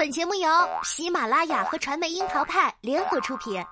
本节目由喜马拉雅和传媒樱桃派联合出品。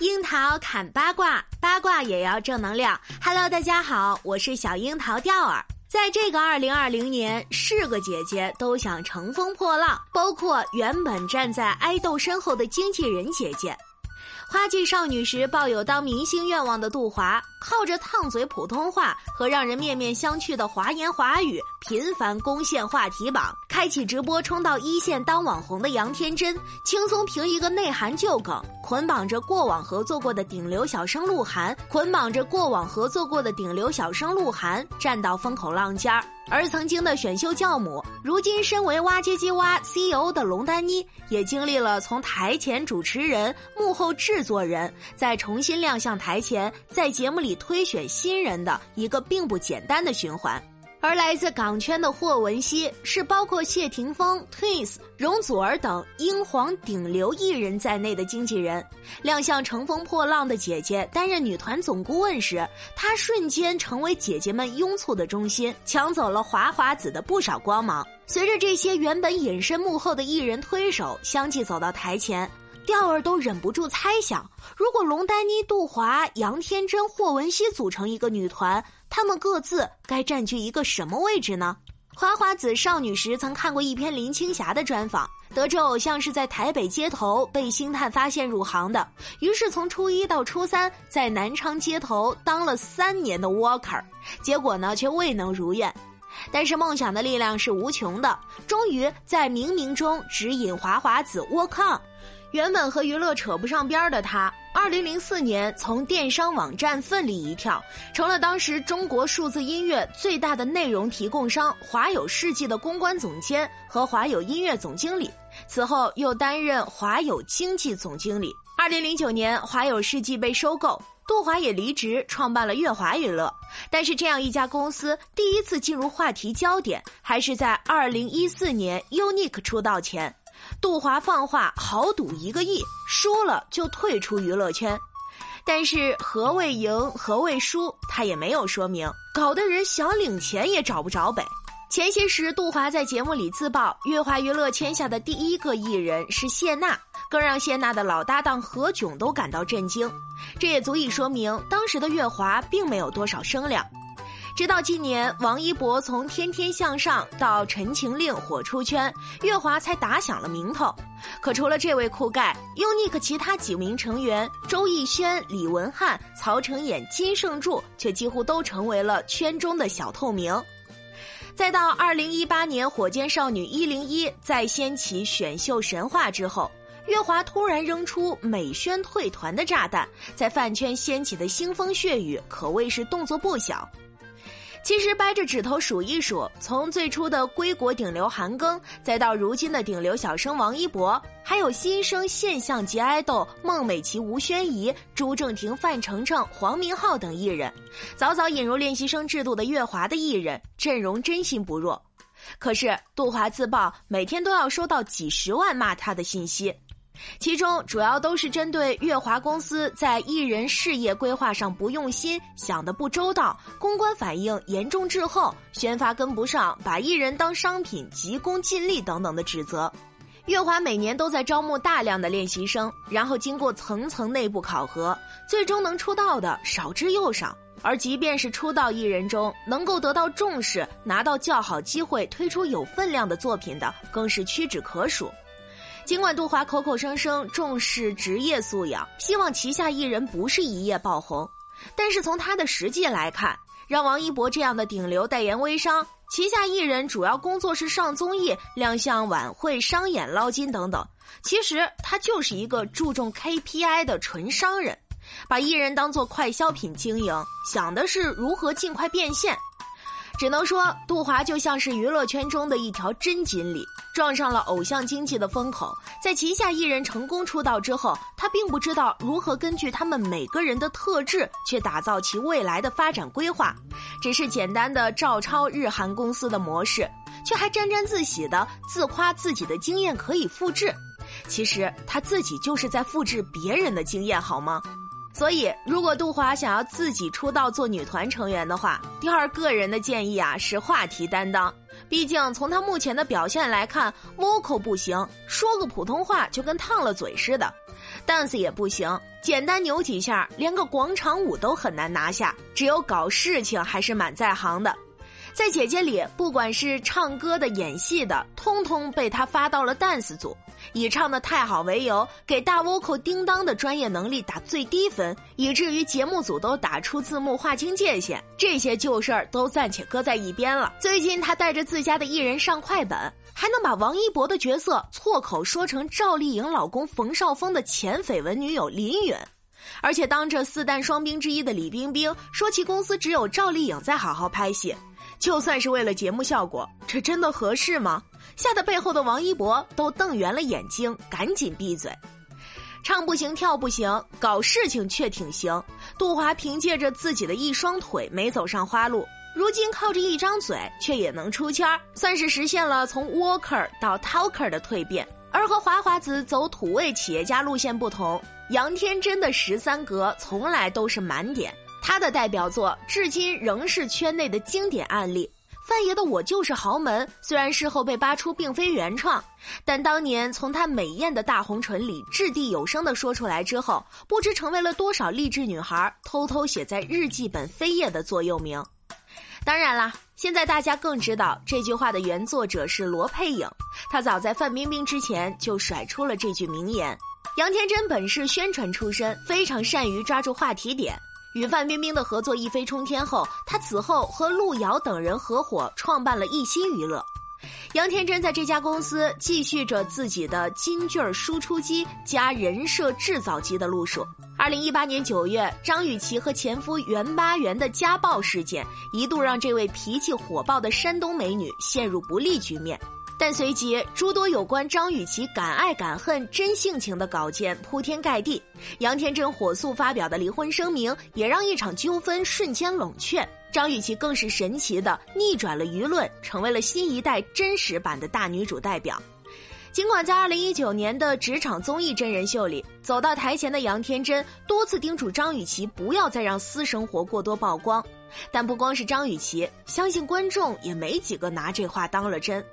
樱桃砍八卦，八卦也要正能量。Hello，大家好，我是小樱桃钓儿。在这个二零二零年，是个姐姐都想乘风破浪，包括原本站在爱豆身后的经纪人姐姐。花季少女时抱有当明星愿望的杜华，靠着烫嘴普通话和让人面面相觑的华言华语，频繁攻陷话题榜，开启直播冲到一线当网红的杨天真，轻松凭一个内涵旧梗，捆绑着过往合作过的顶流小生鹿晗，捆绑着过往合作过的顶流小生鹿晗，站到风口浪尖儿。而曾经的选秀教母，如今身为挖机机挖 CEO 的龙丹妮，也经历了从台前主持人、幕后制作人，再重新亮相台前，在节目里推选新人的一个并不简单的循环。而来自港圈的霍汶希，是包括谢霆锋、Twins、容祖儿等英皇顶流艺人在内的经纪人。亮相《乘风破浪的姐姐》，担任女团总顾问时，她瞬间成为姐姐们拥簇的中心，抢走了华华子的不少光芒。随着这些原本隐身幕后的艺人推手相继走到台前，钓儿都忍不住猜想：如果龙丹妮、杜华、杨天真、霍汶希组成一个女团。他们各自该占据一个什么位置呢？花花子少女时曾看过一篇林青霞的专访，得知偶像是在台北街头被星探发现入行的，于是从初一到初三在南昌街头当了三年的 worker，结果呢却未能如愿。但是梦想的力量是无穷的，终于在冥冥中指引华华子 work on。原本和娱乐扯不上边的他，二零零四年从电商网站奋力一跳，成了当时中国数字音乐最大的内容提供商华友世纪的公关总监和华友音乐总经理。此后又担任华友经济总经理。二零零九年，华友世纪被收购，杜华也离职，创办了乐华娱乐。但是这样一家公司第一次进入话题焦点，还是在二零一四年 UNIQ 出道前。杜华放话豪赌一个亿，输了就退出娱乐圈。但是何谓赢，何谓输，他也没有说明，搞得人想领钱也找不着北。前些时，杜华在节目里自曝，乐华娱乐签下的第一个艺人是谢娜，更让谢娜的老搭档何炅都感到震惊。这也足以说明，当时的乐华并没有多少声量。直到今年，王一博从《天天向上》到《陈情令》火出圈，乐华才打响了名头。可除了这位酷盖，UNIQ 其他几名成员周艺轩、李文翰、曹承衍、金圣柱却几乎都成为了圈中的小透明。再到二零一八年，火箭少女一零一再掀起选秀神话之后，乐华突然扔出美宣退团的炸弹，在饭圈掀起的腥风血雨可谓是动作不小。其实掰着指头数一数，从最初的归国顶流韩庚，再到如今的顶流小生王一博，还有新生现象级爱豆孟美岐、吴宣仪、朱正廷、范丞丞、黄明昊等艺人，早早引入练习生制度的乐华的艺人阵容真心不弱。可是杜华自曝每天都要收到几十万骂他的信息。其中主要都是针对乐华公司在艺人事业规划上不用心、想的不周到、公关反应严重滞后、宣发跟不上、把艺人当商品、急功近利等等的指责。乐华每年都在招募大量的练习生，然后经过层层内部考核，最终能出道的少之又少。而即便是出道艺人中能够得到重视、拿到较好机会、推出有分量的作品的，更是屈指可数。尽管杜华口口声声重视职业素养，希望旗下艺人不是一夜爆红，但是从他的实际来看，让王一博这样的顶流代言微商，旗下艺人主要工作是上综艺、亮相晚会、商演捞金等等，其实他就是一个注重 KPI 的纯商人，把艺人当做快消品经营，想的是如何尽快变现。只能说，杜华就像是娱乐圈中的一条真锦鲤，撞上了偶像经济的风口。在旗下艺人成功出道之后，他并不知道如何根据他们每个人的特质去打造其未来的发展规划，只是简单的照抄日韩公司的模式，却还沾沾自喜的自夸自己的经验可以复制。其实他自己就是在复制别人的经验，好吗？所以，如果杜华想要自己出道做女团成员的话，第二个人的建议啊是话题担当。毕竟从他目前的表现来看，vocal 不行，说个普通话就跟烫了嘴似的；dance 也不行，简单扭几下，连个广场舞都很难拿下。只有搞事情还是蛮在行的。在姐姐里，不管是唱歌的、演戏的，通通被他发到了 dance 组，以唱的太好为由，给大 vocal 叮当的专业能力打最低分，以至于节目组都打出字幕划清界限。这些旧事儿都暂且搁在一边了。最近他带着自家的艺人上快本，还能把王一博的角色错口说成赵丽颖老公冯绍峰的前绯闻女友林允，而且当着四旦双冰之一的李冰冰说其公司只有赵丽颖在好好拍戏。就算是为了节目效果，这真的合适吗？吓得背后的王一博都瞪圆了眼睛，赶紧闭嘴。唱不行，跳不行，搞事情却挺行。杜华凭借着自己的一双腿没走上花路，如今靠着一张嘴却也能出圈算是实现了从 worker 到 talker 的蜕变。而和华华子走土味企业家路线不同，杨天真的十三格从来都是满点。他的代表作至今仍是圈内的经典案例。范爷的《我就是豪门》，虽然事后被扒出并非原创，但当年从他美艳的大红唇里掷地有声的说出来之后，不知成为了多少励志女孩偷偷写在日记本扉页的座右铭。当然啦，现在大家更知道这句话的原作者是罗佩颖，她早在范冰冰之前就甩出了这句名言。杨天真本是宣传出身，非常善于抓住话题点。与范冰冰的合作一飞冲天后，她此后和路遥等人合伙创办了一心娱乐。杨天真在这家公司继续着自己的金句输出机加人设制造机的路数。二零一八年九月，张雨绮和前夫袁巴元的家暴事件，一度让这位脾气火爆的山东美女陷入不利局面。但随即，诸多有关张雨绮敢爱敢恨、真性情的稿件铺天盖地，杨天真火速发表的离婚声明也让一场纠纷瞬间冷却。张雨绮更是神奇的逆转了舆论，成为了新一代真实版的大女主代表。尽管在2019年的职场综艺真人秀里，走到台前的杨天真多次叮嘱张雨绮不要再让私生活过多曝光，但不光是张雨绮，相信观众也没几个拿这话当了真。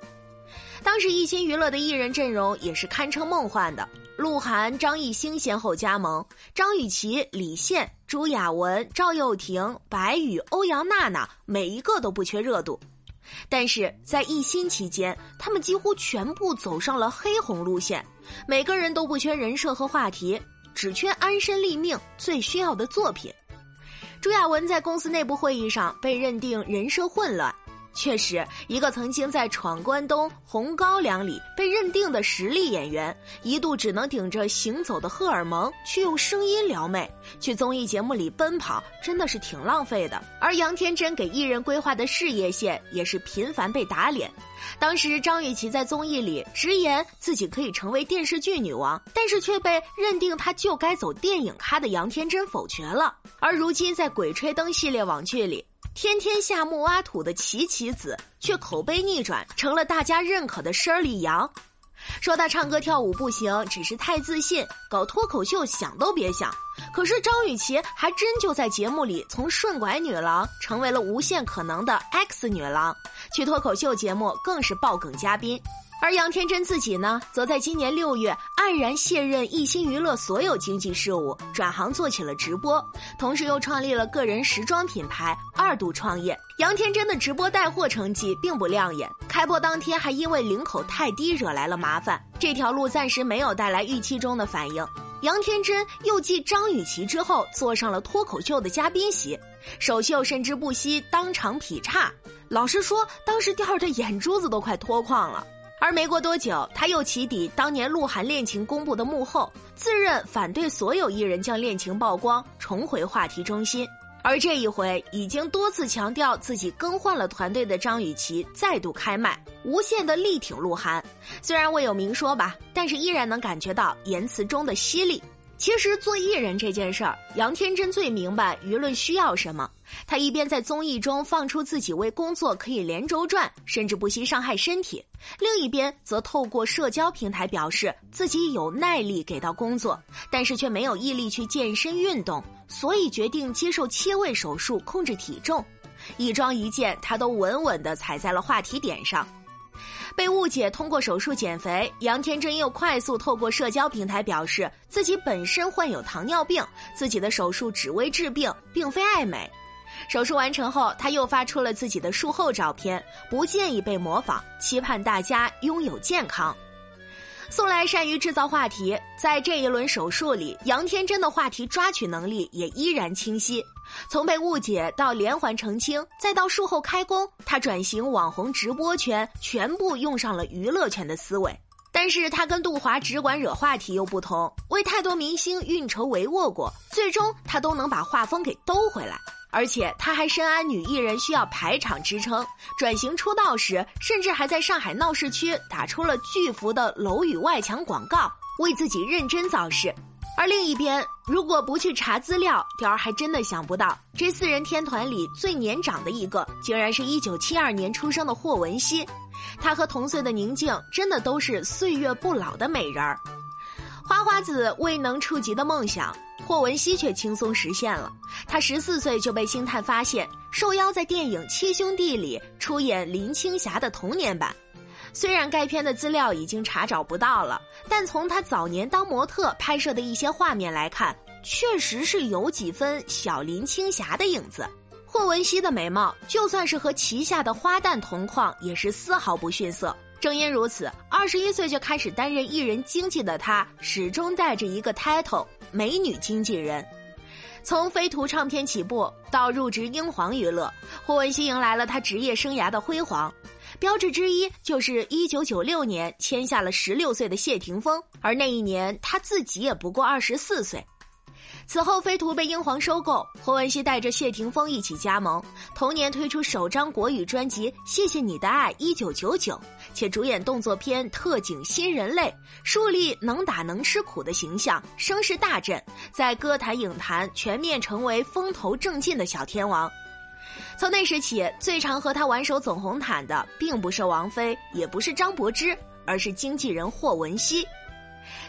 当时艺新娱乐的艺人阵容也是堪称梦幻的，鹿晗、张艺兴先后加盟，张雨绮、李现、朱亚文、赵又廷、白宇、欧阳娜娜，每一个都不缺热度。但是在艺新期间，他们几乎全部走上了黑红路线，每个人都不缺人设和话题，只缺安身立命最需要的作品。朱亚文在公司内部会议上被认定人设混乱。确实，一个曾经在《闯关东》《红高粱》里被认定的实力演员，一度只能顶着行走的荷尔蒙去用声音撩妹，去综艺节目里奔跑，真的是挺浪费的。而杨天真给艺人规划的事业线也是频繁被打脸。当时张雨绮在综艺里直言自己可以成为电视剧女王，但是却被认定她就该走电影咖的杨天真否决了。而如今在《鬼吹灯》系列网剧里。天天下木挖土的琪琪子，却口碑逆转，成了大家认可的 Shirley 杨。说他唱歌跳舞不行，只是太自信，搞脱口秀想都别想。可是张雨绮还真就在节目里从顺拐女郎成为了无限可能的 X 女郎，去脱口秀节目更是爆梗嘉宾。而杨天真自己呢，则在今年六月黯然卸任艺新娱乐所有经济事务，转行做起了直播，同时又创立了个人时装品牌，二度创业。杨天真的直播带货成绩并不亮眼，开播当天还因为领口太低惹来了麻烦，这条路暂时没有带来预期中的反应。杨天真又继张雨绮之后，坐上了脱口秀的嘉宾席，首秀甚至不惜当场劈叉，老实说，当时掉的眼珠子都快脱眶了。而没过多久，他又起底当年鹿晗恋情公布的幕后，自认反对所有艺人将恋情曝光，重回话题中心。而这一回，已经多次强调自己更换了团队的张雨绮再度开麦，无限的力挺鹿晗。虽然未有明说吧，但是依然能感觉到言辞中的犀利。其实做艺人这件事儿，杨天真最明白舆论需要什么。他一边在综艺中放出自己为工作可以连轴转，甚至不惜伤害身体；另一边则透过社交平台表示自己有耐力给到工作，但是却没有毅力去健身运动，所以决定接受切胃手术控制体重。一桩一件，他都稳稳地踩在了话题点上。被误解通过手术减肥，杨天真又快速透过社交平台表示自己本身患有糖尿病，自己的手术只为治病，并非爱美。手术完成后，他又发出了自己的术后照片，不建议被模仿，期盼大家拥有健康。宋来善于制造话题，在这一轮手术里，杨天真的话题抓取能力也依然清晰。从被误解到连环澄清，再到术后开工，他转型网红直播圈，全部用上了娱乐圈的思维。但是他跟杜华只管惹话题又不同，为太多明星运筹帷幄过，最终他都能把画风给兜回来。而且他还深谙女艺人需要排场支撑，转型出道时，甚至还在上海闹市区打出了巨幅的楼宇外墙广告，为自己认真造势。而另一边，如果不去查资料，雕儿还真的想不到，这四人天团里最年长的一个，竟然是一九七二年出生的霍汶希。她和同岁的宁静，真的都是岁月不老的美人儿。花花子未能触及的梦想。霍汶希却轻松实现了。他十四岁就被星探发现，受邀在电影《七兄弟》里出演林青霞的童年版。虽然该片的资料已经查找不到了，但从他早年当模特拍摄的一些画面来看，确实是有几分小林青霞的影子。霍汶希的美貌，就算是和旗下的花旦同框，也是丝毫不逊色。正因如此，二十一岁就开始担任艺人经纪的他，始终带着一个 title 美女经纪人。从飞图唱片起步到入职英皇娱乐，霍汶希迎来了他职业生涯的辉煌。标志之一就是一九九六年签下了十六岁的谢霆锋，而那一年他自己也不过二十四岁。此后，飞图被英皇收购，霍汶希带着谢霆锋一起加盟，同年推出首张国语专辑《谢谢你的爱一九九九》，且主演动作片《特警新人类》，树立能打能吃苦的形象，声势大振，在歌坛影坛全面成为风头正劲的小天王。从那时起，最常和他挽手走红毯的，并不是王菲，也不是张柏芝，而是经纪人霍汶希。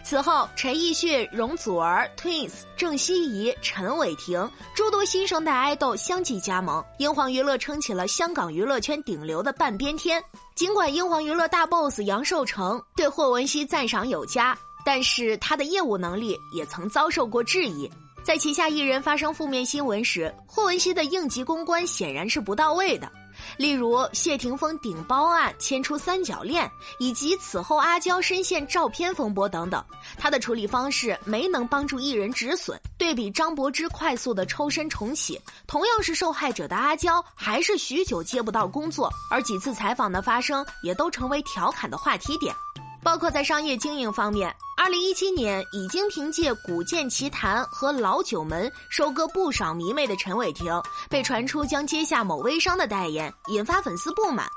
此后，陈奕迅、容祖儿、Twins、郑希怡、陈伟霆诸多新生代爱豆相继加盟，英皇娱乐撑起了香港娱乐圈顶流的半边天。尽管英皇娱乐大 boss 杨受成对霍汶希赞赏有加，但是他的业务能力也曾遭受过质疑。在旗下艺人发生负面新闻时，霍汶希的应急公关显然是不到位的。例如谢霆锋顶包案牵出三角恋，以及此后阿娇深陷照片风波等等，他的处理方式没能帮助艺人止损。对比张柏芝快速的抽身重启，同样是受害者的阿娇还是许久接不到工作，而几次采访的发生也都成为调侃的话题点。包括在商业经营方面，二零一七年已经凭借《古剑奇谭》和《老九门》收割不少迷妹的陈伟霆，被传出将接下某微商的代言，引发粉丝不满。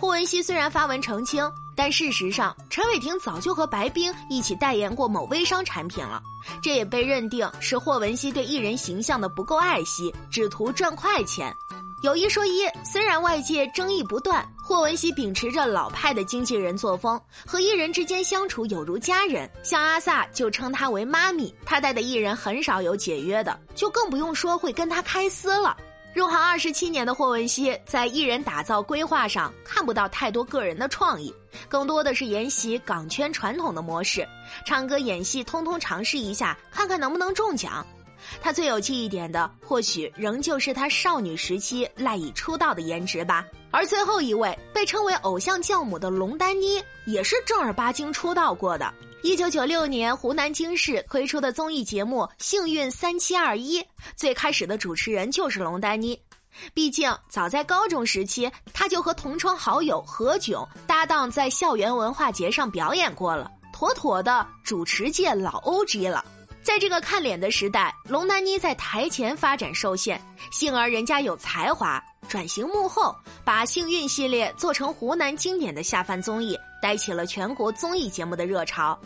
霍汶希虽然发文澄清，但事实上，陈伟霆早就和白冰一起代言过某微商产品了，这也被认定是霍汶希对艺人形象的不够爱惜，只图赚快钱。有一说一，虽然外界争议不断，霍汶希秉持着老派的经纪人作风，和艺人之间相处有如家人。像阿 sa 就称她为妈咪，她带的艺人很少有解约的，就更不用说会跟她开撕了。入行二十七年的霍汶希，在艺人打造规划上看不到太多个人的创意，更多的是沿袭港圈传统的模式，唱歌、演戏通通尝试一下，看看能不能中奖。她最有记忆点的，或许仍旧是她少女时期赖以出道的颜值吧。而最后一位被称为偶像教母的龙丹妮，也是正儿八经出道过的。一九九六年，湖南经视推出的综艺节目《幸运三七二一》，最开始的主持人就是龙丹妮。毕竟早在高中时期，她就和同窗好友何炅搭档在校园文化节上表演过了，妥妥的主持界老 OG 了。在这个看脸的时代，龙丹妮在台前发展受限，幸而人家有才华，转型幕后，把《幸运》系列做成湖南经典的下饭综艺，带起了全国综艺节目的热潮。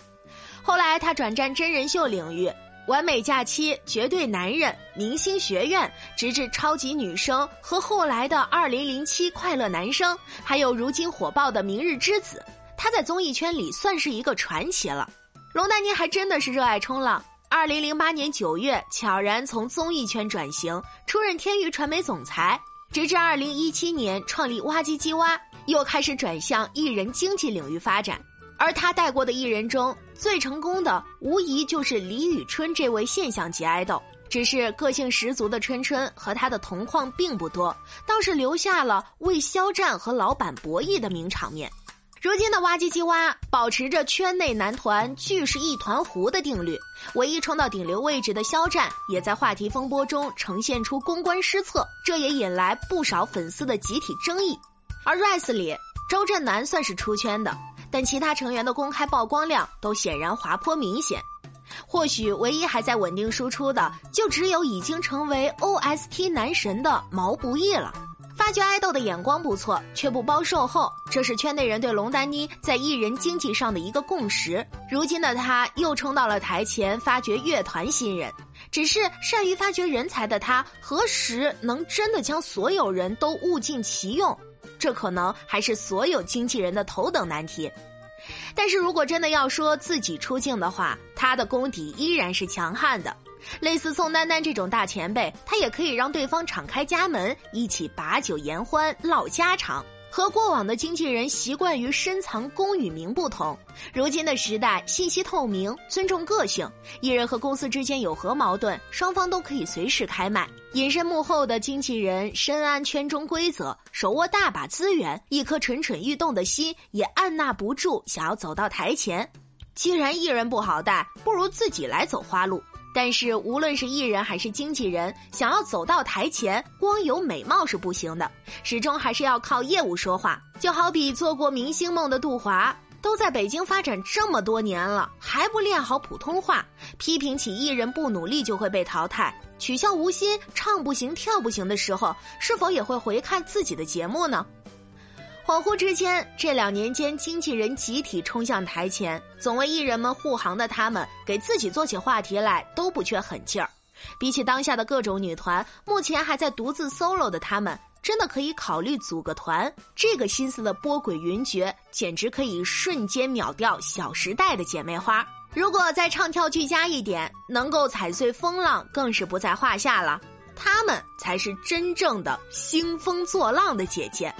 后来他转战真人秀领域，完美假期、绝对男人、明星学院，直至超级女声和后来的二零零七快乐男声，还有如今火爆的明日之子，他在综艺圈里算是一个传奇了。龙丹妮还真的是热爱冲浪。二零零八年九月，悄然从综艺圈转型，出任天娱传媒总裁，直至二零一七年创立哇唧唧哇，又开始转向艺人经纪领域发展。而他带过的艺人中最成功的，无疑就是李宇春这位现象级爱豆。只是个性十足的春春和他的同框并不多，倒是留下了为肖战和老板博弈的名场面。如今的哇唧唧哇保持着圈内男团聚是一团糊的定律，唯一冲到顶流位置的肖战也在话题风波中呈现出公关失策，这也引来不少粉丝的集体争议。而 Rise 里，周震南算是出圈的。但其他成员的公开曝光量都显然滑坡明显，或许唯一还在稳定输出的，就只有已经成为 OST 男神的毛不易了。发掘爱豆的眼光不错，却不包售后，这是圈内人对龙丹妮在艺人经济上的一个共识。如今的她又冲到了台前，发掘乐团新人。只是善于发掘人才的他，何时能真的将所有人都物尽其用？这可能还是所有经纪人的头等难题，但是如果真的要说自己出镜的话，他的功底依然是强悍的。类似宋丹丹这种大前辈，他也可以让对方敞开家门，一起把酒言欢，唠家常。和过往的经纪人习惯于深藏功与名不同，如今的时代信息透明，尊重个性，艺人和公司之间有何矛盾，双方都可以随时开麦。隐身幕后的经纪人深谙圈中规则，手握大把资源，一颗蠢蠢欲动的心也按捺不住想要走到台前。既然艺人不好带，不如自己来走花路。但是，无论是艺人还是经纪人，想要走到台前，光有美貌是不行的，始终还是要靠业务说话。就好比做过明星梦的杜华，都在北京发展这么多年了，还不练好普通话，批评起艺人不努力就会被淘汰，取笑吴昕唱不行跳不行的时候，是否也会回看自己的节目呢？恍惚之间，这两年间，经纪人集体冲向台前，总为艺人们护航的他们，给自己做起话题来都不缺狠劲儿。比起当下的各种女团，目前还在独自 solo 的他们，真的可以考虑组个团。这个心思的波诡云谲，简直可以瞬间秒掉《小时代》的姐妹花。如果再唱跳俱佳一点，能够踩碎风浪，更是不在话下了。她们才是真正的兴风作浪的姐姐。